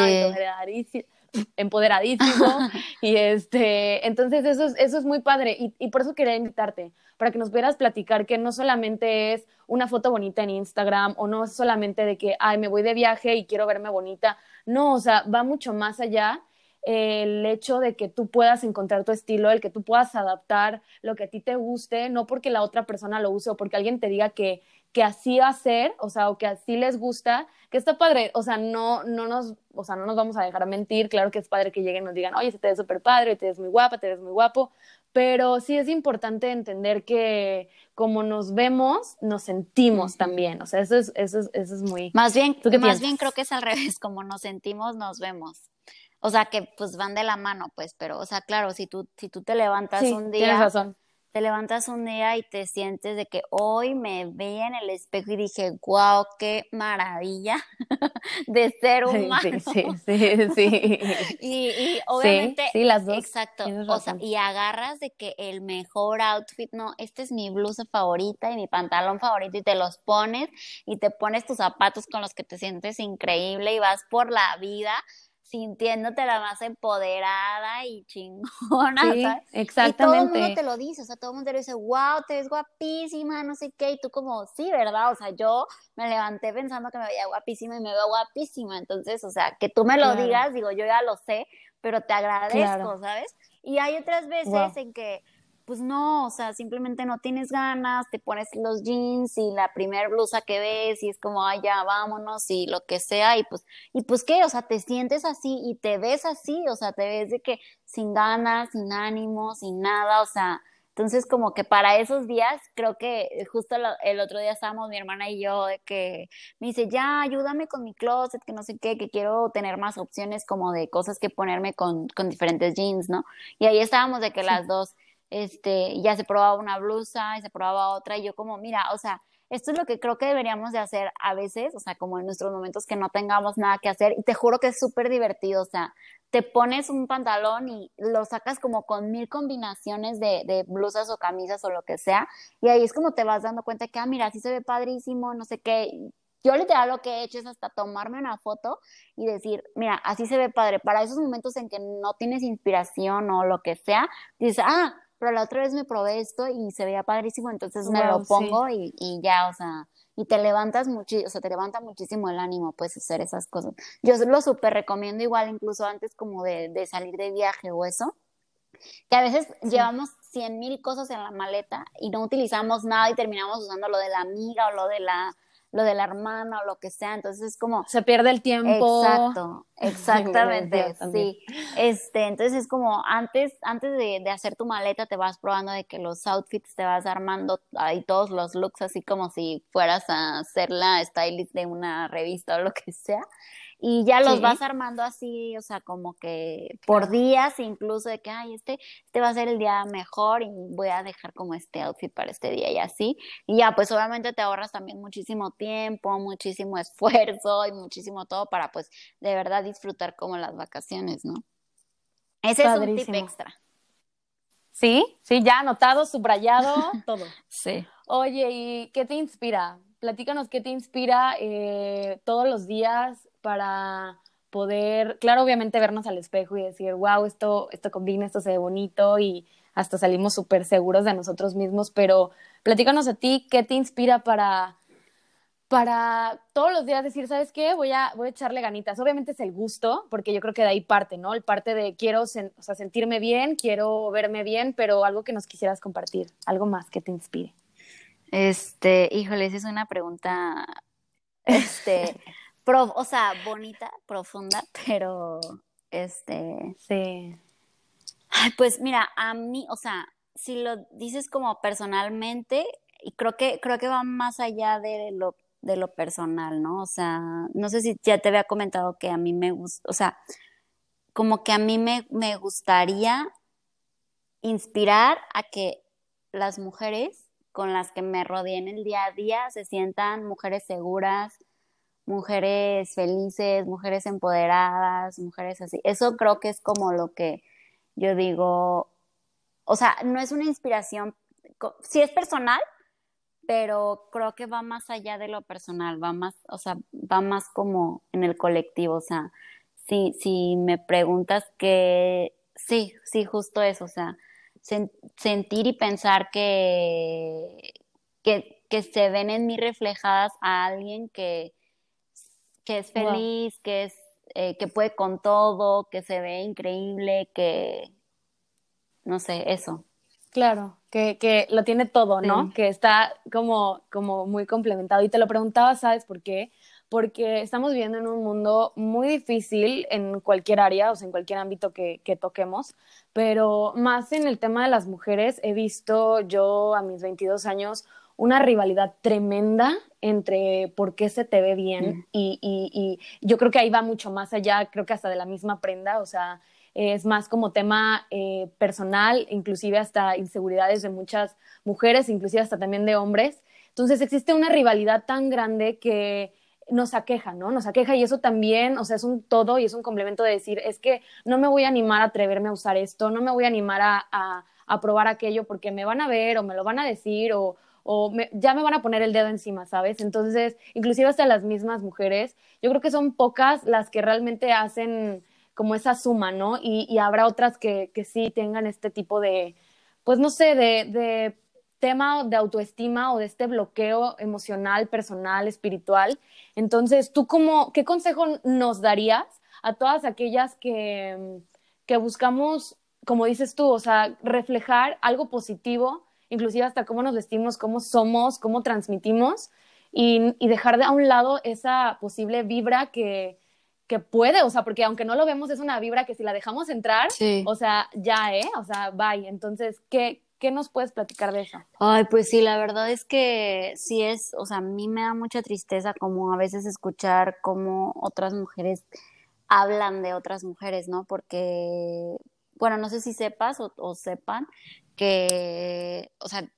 empoderadísimo. [laughs] y este, entonces eso es, eso es muy padre. Y, y, por eso quería invitarte, para que nos pudieras platicar que no solamente es una foto bonita en Instagram o no es solamente de que, ay, me voy de viaje y quiero verme bonita. No, o sea, va mucho más allá el hecho de que tú puedas encontrar tu estilo, el que tú puedas adaptar lo que a ti te guste, no porque la otra persona lo use o porque alguien te diga que, que así va a ser, o sea, o que así les gusta, que está padre, o sea, no, no nos, o sea, no nos vamos a dejar mentir, claro que es padre que lleguen y nos digan, oye, se te ve súper padre, te ves muy guapa, te ves muy guapo, pero sí es importante entender que como nos vemos, nos sentimos también, o sea, eso es, eso es, eso es muy... Más bien, más bien creo que es al revés, como nos sentimos, nos vemos. O sea, que pues van de la mano, pues, pero, o sea, claro, si tú, si tú te levantas un día te levantas un día y te sientes de que hoy me vi en el espejo y dije, wow, qué maravilla [laughs] de ser humano. Sí, sí, sí. [laughs] y, obviamente, sí, las dos. Exacto. O sea, y agarras de que el mejor outfit, no, esta es mi blusa favorita y mi pantalón favorito y te los pones y te pones tus zapatos con los que te sientes increíble y vas por la vida sintiéndote la más empoderada y chingona, sí, Exactamente. Y todo el mundo te lo dice, o sea, todo el mundo te dice, wow, te ves guapísima, no sé qué, y tú como, sí, ¿verdad? O sea, yo me levanté pensando que me veía guapísima y me veo guapísima, entonces, o sea, que tú me lo digas, digo, yo ya lo sé, pero te agradezco, ¿sabes? Y hay otras veces en que pues no, o sea, simplemente no tienes ganas, te pones los jeans y la primer blusa que ves y es como, ay, ya, vámonos y lo que sea, y pues, y pues qué, o sea, te sientes así y te ves así, o sea, te ves de que sin ganas, sin ánimo, sin nada, o sea, entonces como que para esos días, creo que justo el otro día estábamos mi hermana y yo de que me dice, ya, ayúdame con mi closet, que no sé qué, que quiero tener más opciones como de cosas que ponerme con, con diferentes jeans, ¿no? Y ahí estábamos de que las dos este, ya se probaba una blusa y se probaba otra, y yo como, mira, o sea, esto es lo que creo que deberíamos de hacer a veces, o sea, como en nuestros momentos que no tengamos nada que hacer, y te juro que es súper divertido, o sea, te pones un pantalón y lo sacas como con mil combinaciones de, de, blusas o camisas o lo que sea, y ahí es como te vas dando cuenta que, ah, mira, así se ve padrísimo, no sé qué. Yo literal lo que he hecho es hasta tomarme una foto y decir, mira, así se ve padre. Para esos momentos en que no tienes inspiración o lo que sea, dices, ah, pero la otra vez me probé esto y se veía padrísimo, entonces me lo pongo y, y, ya, o sea, y te levantas muchísimo, o sea, te levanta muchísimo el ánimo, pues, hacer esas cosas. Yo lo súper recomiendo igual, incluso antes como de, de, salir de viaje o eso, que a veces llevamos cien mil cosas en la maleta y no utilizamos nada y terminamos usando lo de la amiga o lo de la lo de la hermana o lo que sea, entonces es como... Se pierde el tiempo. Exacto, [laughs] exactamente, sí. Este, entonces es como antes, antes de, de, hacer tu maleta te vas probando de que los outfits te vas armando ahí todos los looks así como si fueras a ser la stylist de una revista o lo que sea y ya los vas armando así, o sea, como que por días, incluso de que, ay, este, este va a ser el día mejor y voy a dejar como este outfit para este día y así. Y ya, pues obviamente te ahorras también muchísimo tiempo, muchísimo esfuerzo y muchísimo todo para, pues, de verdad disfrutar como las vacaciones, ¿no? Ese es un tip extra. Sí, sí, ya anotado, subrayado, [laughs] todo. Sí. Oye, ¿y qué te inspira? Platícanos qué te inspira eh, todos los días para poder, claro, obviamente vernos al espejo y decir, wow, esto, esto combina, esto se ve bonito y hasta salimos súper seguros de nosotros mismos, pero platícanos a ti, ¿qué te inspira para, para todos los días decir, ¿sabes qué? Voy a, voy a echarle ganitas. Obviamente es el gusto, porque yo creo que de ahí parte, ¿no? El parte de quiero o sea, sentirme bien, quiero verme bien, pero algo que nos quisieras compartir, algo más que te inspire. Este, híjole, esa es una pregunta, este, [laughs] o sea, bonita, profunda, [laughs] pero este. Sí. Ay, pues mira, a mí, o sea, si lo dices como personalmente, y creo que, creo que va más allá de lo, de lo personal, ¿no? O sea, no sé si ya te había comentado que a mí me gusta, o sea, como que a mí me, me gustaría inspirar a que las mujeres con las que me rodeen el día a día se sientan mujeres seguras, mujeres felices, mujeres empoderadas, mujeres así. Eso creo que es como lo que yo digo, o sea, no es una inspiración, sí es personal, pero creo que va más allá de lo personal, va más, o sea, va más como en el colectivo, o sea, si, si me preguntas que, sí, sí, justo eso, o sea, sentir y pensar que, que, que se ven en mí reflejadas a alguien que, que es feliz, que es eh, que puede con todo, que se ve increíble, que no sé, eso. Claro, que, que lo tiene todo, ¿no? Que está como, como muy complementado. Y te lo preguntaba, ¿sabes por qué? Porque estamos viviendo en un mundo muy difícil en cualquier área, o sea, en cualquier ámbito que, que toquemos, pero más en el tema de las mujeres, he visto yo a mis 22 años una rivalidad tremenda entre por qué se te ve bien y, y, y, yo creo que ahí va mucho más allá, creo que hasta de la misma prenda, o sea, es más como tema eh, personal, inclusive hasta inseguridades de muchas mujeres, inclusive hasta también de hombres. Entonces existe una rivalidad tan grande que nos aqueja, ¿no? Nos aqueja y eso también, o sea, es un todo y es un complemento de decir, es que no me voy a animar a atreverme a usar esto, no me voy a animar a, a, probar aquello porque me van a ver o me lo van a decir o, o ya me van a poner el dedo encima, ¿sabes? Entonces, inclusive hasta las mismas mujeres, yo creo que son pocas las que realmente hacen como esa suma, ¿no? Y, y habrá otras que, que, sí tengan este tipo de, pues no sé, de, de tema de autoestima o de este bloqueo emocional, personal, espiritual. Entonces, ¿tú cómo, qué consejo nos darías a todas aquellas que, que buscamos, como dices tú, o sea, reflejar algo positivo, inclusive hasta cómo nos vestimos, cómo somos, cómo transmitimos, y, y dejar de a un lado esa posible vibra que, que puede, o sea, porque aunque no lo vemos, es una vibra que si la dejamos entrar, o sea, ya, ¿eh? O sea, bye. Entonces, ¿qué, ¿qué nos puedes platicar de eso? Ay, pues sí, la verdad es que sí es, o sea, a mí me da mucha tristeza como a veces escuchar cómo otras mujeres hablan de otras mujeres, ¿no? Porque, bueno, no sé si sepas o, o sepan que, o sea,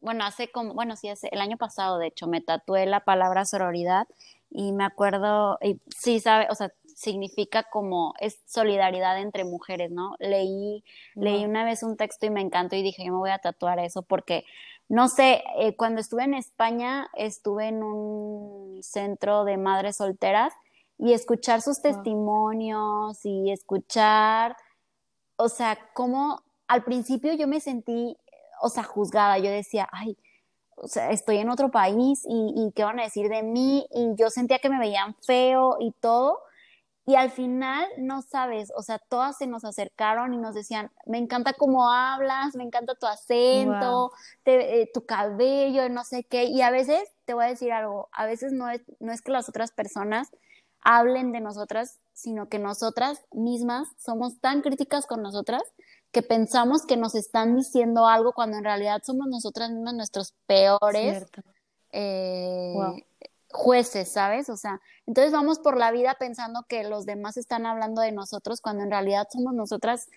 bueno, hace como, bueno, sí, hace, el año pasado, de hecho, me tatué la palabra sororidad y me acuerdo, y sí, sabe, o sea, significa como es solidaridad entre mujeres, ¿no? Leí, leí una vez un texto y me encantó y dije, yo me voy a tatuar eso porque, no sé, eh, cuando estuve en España, estuve en un centro de madres solteras y escuchar sus testimonios y escuchar, o sea, como al principio yo me sentí, o sea, juzgada, yo decía, ay, o sea, estoy en otro país y, y, qué van a decir de mí y yo sentía que me veían feo y todo. Y al final, no sabes, o sea, todas se nos acercaron y nos decían, me encanta cómo hablas, me encanta tu acento, eh, tu cabello, no sé qué. Y a veces, te voy a decir algo, a veces no es, no es que las otras personas hablen de nosotras, sino que nosotras mismas somos tan críticas con nosotras que pensamos que nos están diciendo algo cuando en realidad somos nosotras mismas nuestros peores eh, jueces, ¿sabes? O sea, entonces vamos por la vida pensando que los demás están hablando de nosotros cuando en realidad somos nosotras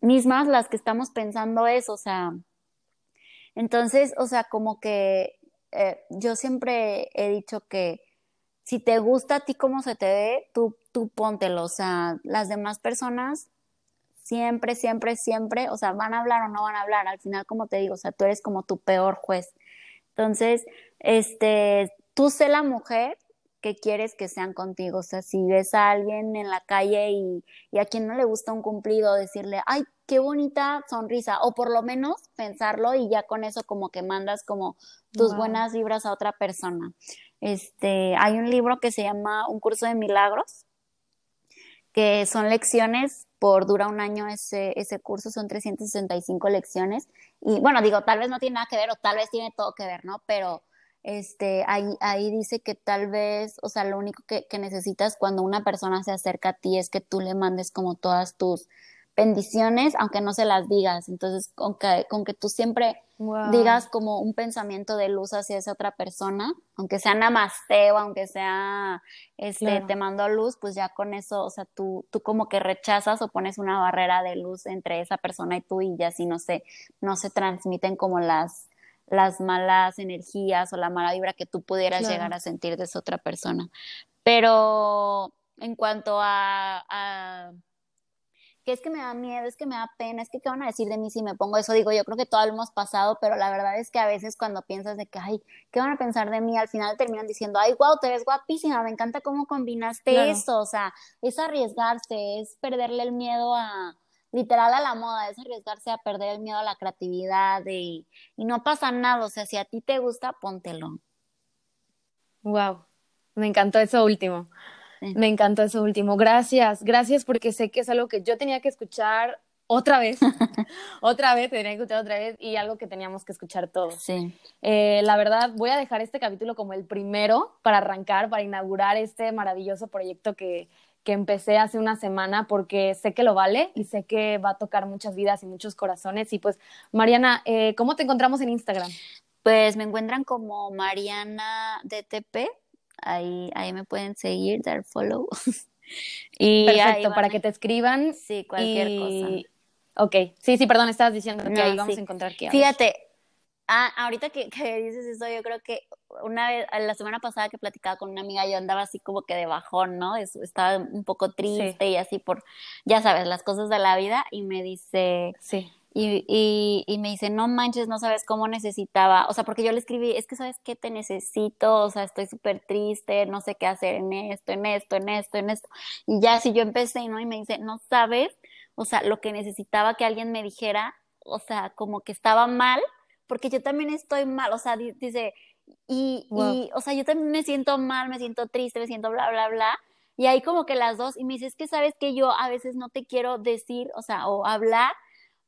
mismas las que estamos pensando eso, o sea, entonces, o sea, como que eh, yo siempre he dicho que si te gusta a ti cómo se te ve, tú, tú póntelo, o sea, las demás personas siempre, siempre, siempre, o sea, van a hablar o no van a hablar, al final, como te digo, o sea, tú eres como tu peor juez. Entonces, este, tú sé la mujer que quieres que sean contigo, o sea, si ves a alguien en la calle y, y a quien no le gusta un cumplido, decirle, ay, qué bonita sonrisa, o por lo menos pensarlo y ya con eso como que mandas como tus buenas vibras a otra persona. Este, hay un libro que se llama Un curso de milagros, que son lecciones por dura un año ese, ese curso, son 365 lecciones. Y bueno, digo, tal vez no tiene nada que ver o tal vez tiene todo que ver, ¿no? Pero este, ahí, ahí dice que tal vez, o sea, lo único que, que necesitas cuando una persona se acerca a ti es que tú le mandes como todas tus bendiciones, aunque no se las digas. Entonces, con que, con que tú siempre digas como un pensamiento de luz hacia esa otra persona, aunque sea namaste o aunque sea, este, te mando luz, pues ya con eso, o sea, tú, tú como que rechazas o pones una barrera de luz entre esa persona y tú y ya así no se, no se transmiten como las, las malas energías o la mala vibra que tú pudieras llegar a sentir de esa otra persona. Pero en cuanto a que es que me da miedo, es que me da pena, es que qué van a decir de mí si me pongo eso. Digo, yo creo que todo lo hemos pasado, pero la verdad es que a veces cuando piensas de que, ay, ¿qué van a pensar de mí? Al final terminan diciendo, ay, wow, te ves guapísima, me encanta cómo combinaste eso. O sea, es arriesgarse, es perderle el miedo a, literal a la moda, es arriesgarse a perder el miedo a la creatividad y, y no pasa nada. O sea, si a ti te gusta, póntelo. Wow, me encantó eso último. Me encantó eso último. Gracias, gracias porque sé que es algo que yo tenía que escuchar otra vez, [laughs] otra vez, tenía que escuchar otra vez y algo que teníamos que escuchar todos. Sí. Eh, la verdad, voy a dejar este capítulo como el primero para arrancar, para inaugurar este maravilloso proyecto que, que empecé hace una semana porque sé que lo vale y sé que va a tocar muchas vidas y muchos corazones. Y pues, Mariana, eh, ¿cómo te encontramos en Instagram? Pues me encuentran como Mariana DTP ahí, ahí me pueden seguir, dar follow. [laughs] Y Perfecto, para que te escriban. Sí, cualquier cosa. Ok, sí, sí, perdón, estabas diciendo que ahí vamos a encontrar qué Fíjate, ah, ahorita que, dices eso, yo creo que una vez, la semana pasada que platicaba con una amiga, yo andaba así como que de bajón, ¿no? estaba un poco triste y así por, ya sabes, las cosas de la vida, y me dice, sí. Y, y, y, me dice, no manches, no sabes cómo necesitaba, o sea, porque yo le escribí, es que sabes qué te necesito, o sea, estoy súper triste, no sé qué hacer en esto, en esto, en esto, en esto. Y ya si yo empecé, ¿no? Y me dice, no sabes, o sea, lo que necesitaba que alguien me dijera, o sea, como que estaba mal, porque yo también estoy mal, o sea, dice, y, y, o sea, yo también me siento mal, me siento triste, me siento bla, bla, bla. Y ahí como que las dos, y me dice, es que sabes que yo a veces no te quiero decir, o sea, o hablar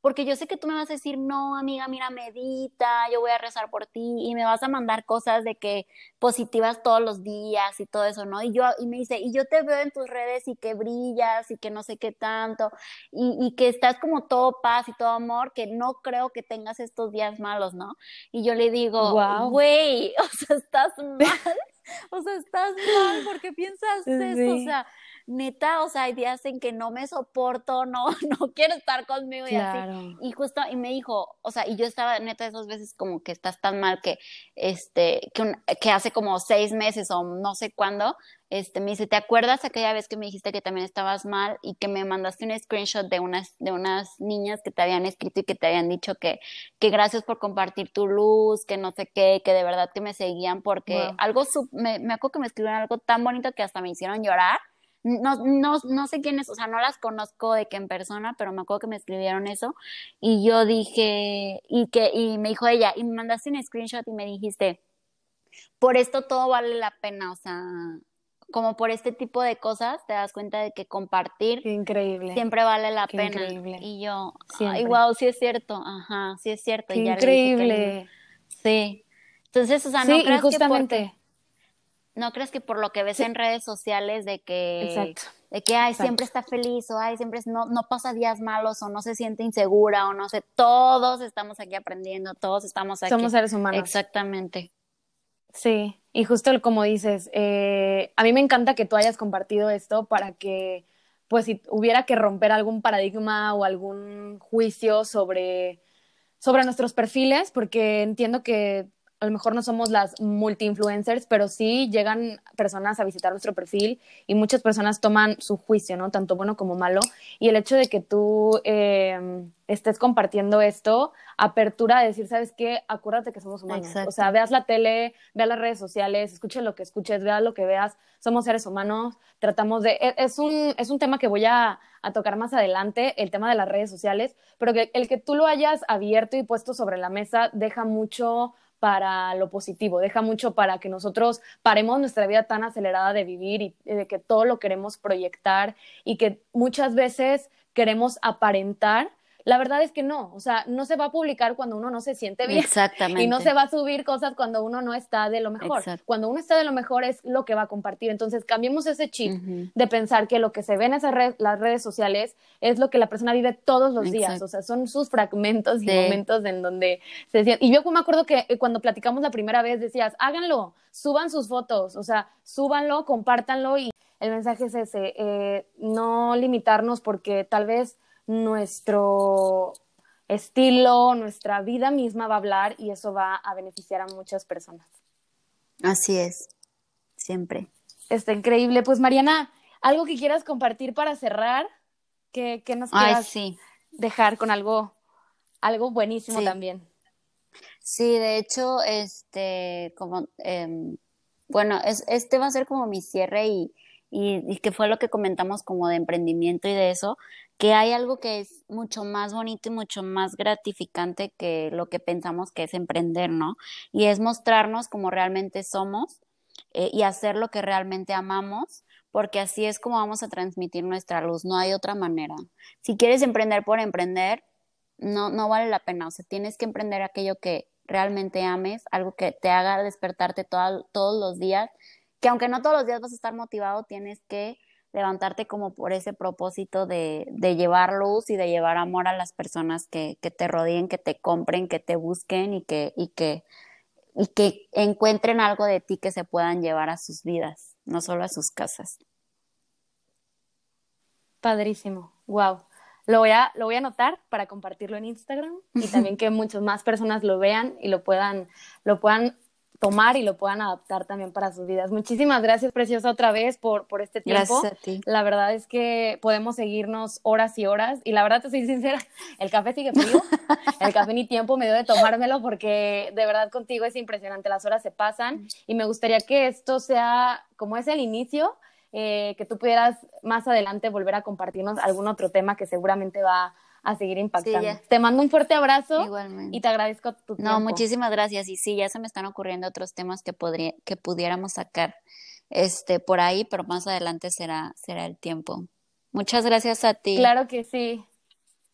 porque yo sé que tú me vas a decir, no, amiga, mira, medita, yo voy a rezar por ti y me vas a mandar cosas de que positivas todos los días y todo eso, ¿no? Y yo, y me dice, y yo te veo en tus redes y que brillas y que no sé qué tanto y, y que estás como todo paz y todo amor, que no creo que tengas estos días malos, ¿no? Y yo le digo, güey, [laughs] o sea, estás mal, o sea, estás mal, ¿por qué piensas [laughs] eso? O sea, neta, o sea, hay días en que no me soporto, no, [laughs] no quiero estar conmigo y así. Y justo, y me dijo, o sea, y yo estaba neta esas veces como que estás tan mal que, este, que, que hace como seis meses o no sé cuándo, este, me dice, ¿te acuerdas aquella vez que me dijiste que también estabas mal y que me mandaste un screenshot de unas, de unas niñas que te habían escrito y que te habían dicho que, que gracias por compartir tu luz, que no sé qué, que de verdad que me seguían porque algo, me, me acuerdo que me escribieron algo tan bonito que hasta me hicieron llorar no, no, no sé quiénes, o sea, no las conozco de que en persona, pero me acuerdo que me escribieron eso y yo dije, y que, y me dijo ella, y me mandaste un screenshot y me dijiste, por esto todo vale la pena, o sea, como por este tipo de cosas te das cuenta de que compartir increíble. siempre vale la pena. Y yo, ay, wow, sí es cierto, ajá, sí es cierto. increíble. sí. Entonces, o sea, no creas justamente no crees que por lo que ves en redes sociales de que de que ay siempre está feliz o ay siempre no no pasa días malos o no se siente insegura o no sé todos estamos aquí aprendiendo todos estamos aquí somos seres humanos. Exactamente. Sí y justo como dices eh, a mí me encanta que tú hayas compartido esto para que pues si hubiera que romper algún paradigma o algún juicio sobre sobre nuestros perfiles porque entiendo que a lo mejor no somos las multi-influencers, pero sí llegan personas a visitar nuestro perfil y muchas personas toman su juicio, ¿no? Tanto bueno como malo. Y el hecho de que tú eh, estés compartiendo esto, apertura a decir, ¿sabes qué? Acuérdate que somos humanos. O sea, veas la tele, veas las redes sociales, escuches lo que escuches, veas lo que veas. Somos seres humanos, tratamos de... E, es un, es un tema que voy a, a tocar más adelante, el tema de las redes sociales, pero que el que tú lo hayas abierto y puesto sobre la mesa deja mucho para lo positivo, deja mucho para que nosotros paremos nuestra vida tan acelerada de vivir y de que todo lo queremos proyectar y que muchas veces queremos aparentar la verdad es que no, o sea, no se va a publicar cuando uno no se siente bien. Exactamente. [laughs] Y no se va a subir cosas cuando uno no está de lo mejor. Cuando uno está de lo mejor es lo que va a compartir. Entonces, cambiemos ese chip de pensar que lo que se ve en esas las redes sociales es lo que la persona vive todos los días. O sea, son sus fragmentos y momentos en donde se siente. Y yo me acuerdo que eh, cuando platicamos la primera vez decías, háganlo, suban sus fotos, o sea, súbanlo, compártanlo y el mensaje es ese, eh, no limitarnos porque tal vez nuestro estilo, nuestra vida misma va a hablar y eso va a beneficiar a muchas personas. Así es, siempre. Está increíble. Pues Mariana, ¿algo que quieras compartir para cerrar? que, nos quieras dejar con algo, algo buenísimo también? Sí, de hecho, este, como, em, bueno, es, este va a ser como mi cierre y, y, que fue lo que comentamos como de emprendimiento y de eso, que hay algo que es mucho más bonito y mucho más gratificante que lo que pensamos que es emprender, ¿no? Y es mostrarnos como realmente somos eh, y hacer lo que realmente amamos, porque así es como vamos a transmitir nuestra luz, no hay otra manera. Si quieres emprender por emprender, no, no vale la pena, o sea, tienes que emprender aquello que realmente ames, algo que te haga despertarte todos los días que aunque no todos los días vas a estar motivado, tienes que levantarte como por ese propósito de, de llevar luz y de llevar amor a las personas que, que, te rodeen, que te compren, que te busquen y que, y que, y que encuentren algo de ti que se puedan llevar a sus vidas, no solo a sus casas. Padrísimo. Wow. Lo voy a, lo voy a anotar para compartirlo en Instagram y [laughs] también que muchas más personas lo vean y lo puedan, lo puedan tomar y lo puedan adaptar también para sus vidas. Muchísimas gracias, Preciosa, otra vez por, por este tiempo. Gracias a ti. La verdad es que podemos seguirnos horas y horas y la verdad te soy sincera, el café sigue frío, el café ni tiempo me dio de tomármelo porque de verdad contigo es impresionante, las horas se pasan y me gustaría que esto sea como es el inicio, eh, que tú pudieras más adelante volver a compartirnos algún otro tema que seguramente va a seguir impactando. Sí, te mando un fuerte abrazo Igualmente. y te agradezco tu tiempo. No, muchísimas gracias. Y sí, ya se me están ocurriendo otros temas que podría, que pudiéramos sacar este por ahí, pero más adelante será, será el tiempo. Muchas gracias a ti. Claro que sí.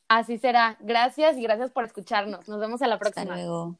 Así será. Gracias y gracias por escucharnos. Nos vemos a la próxima. Hasta luego.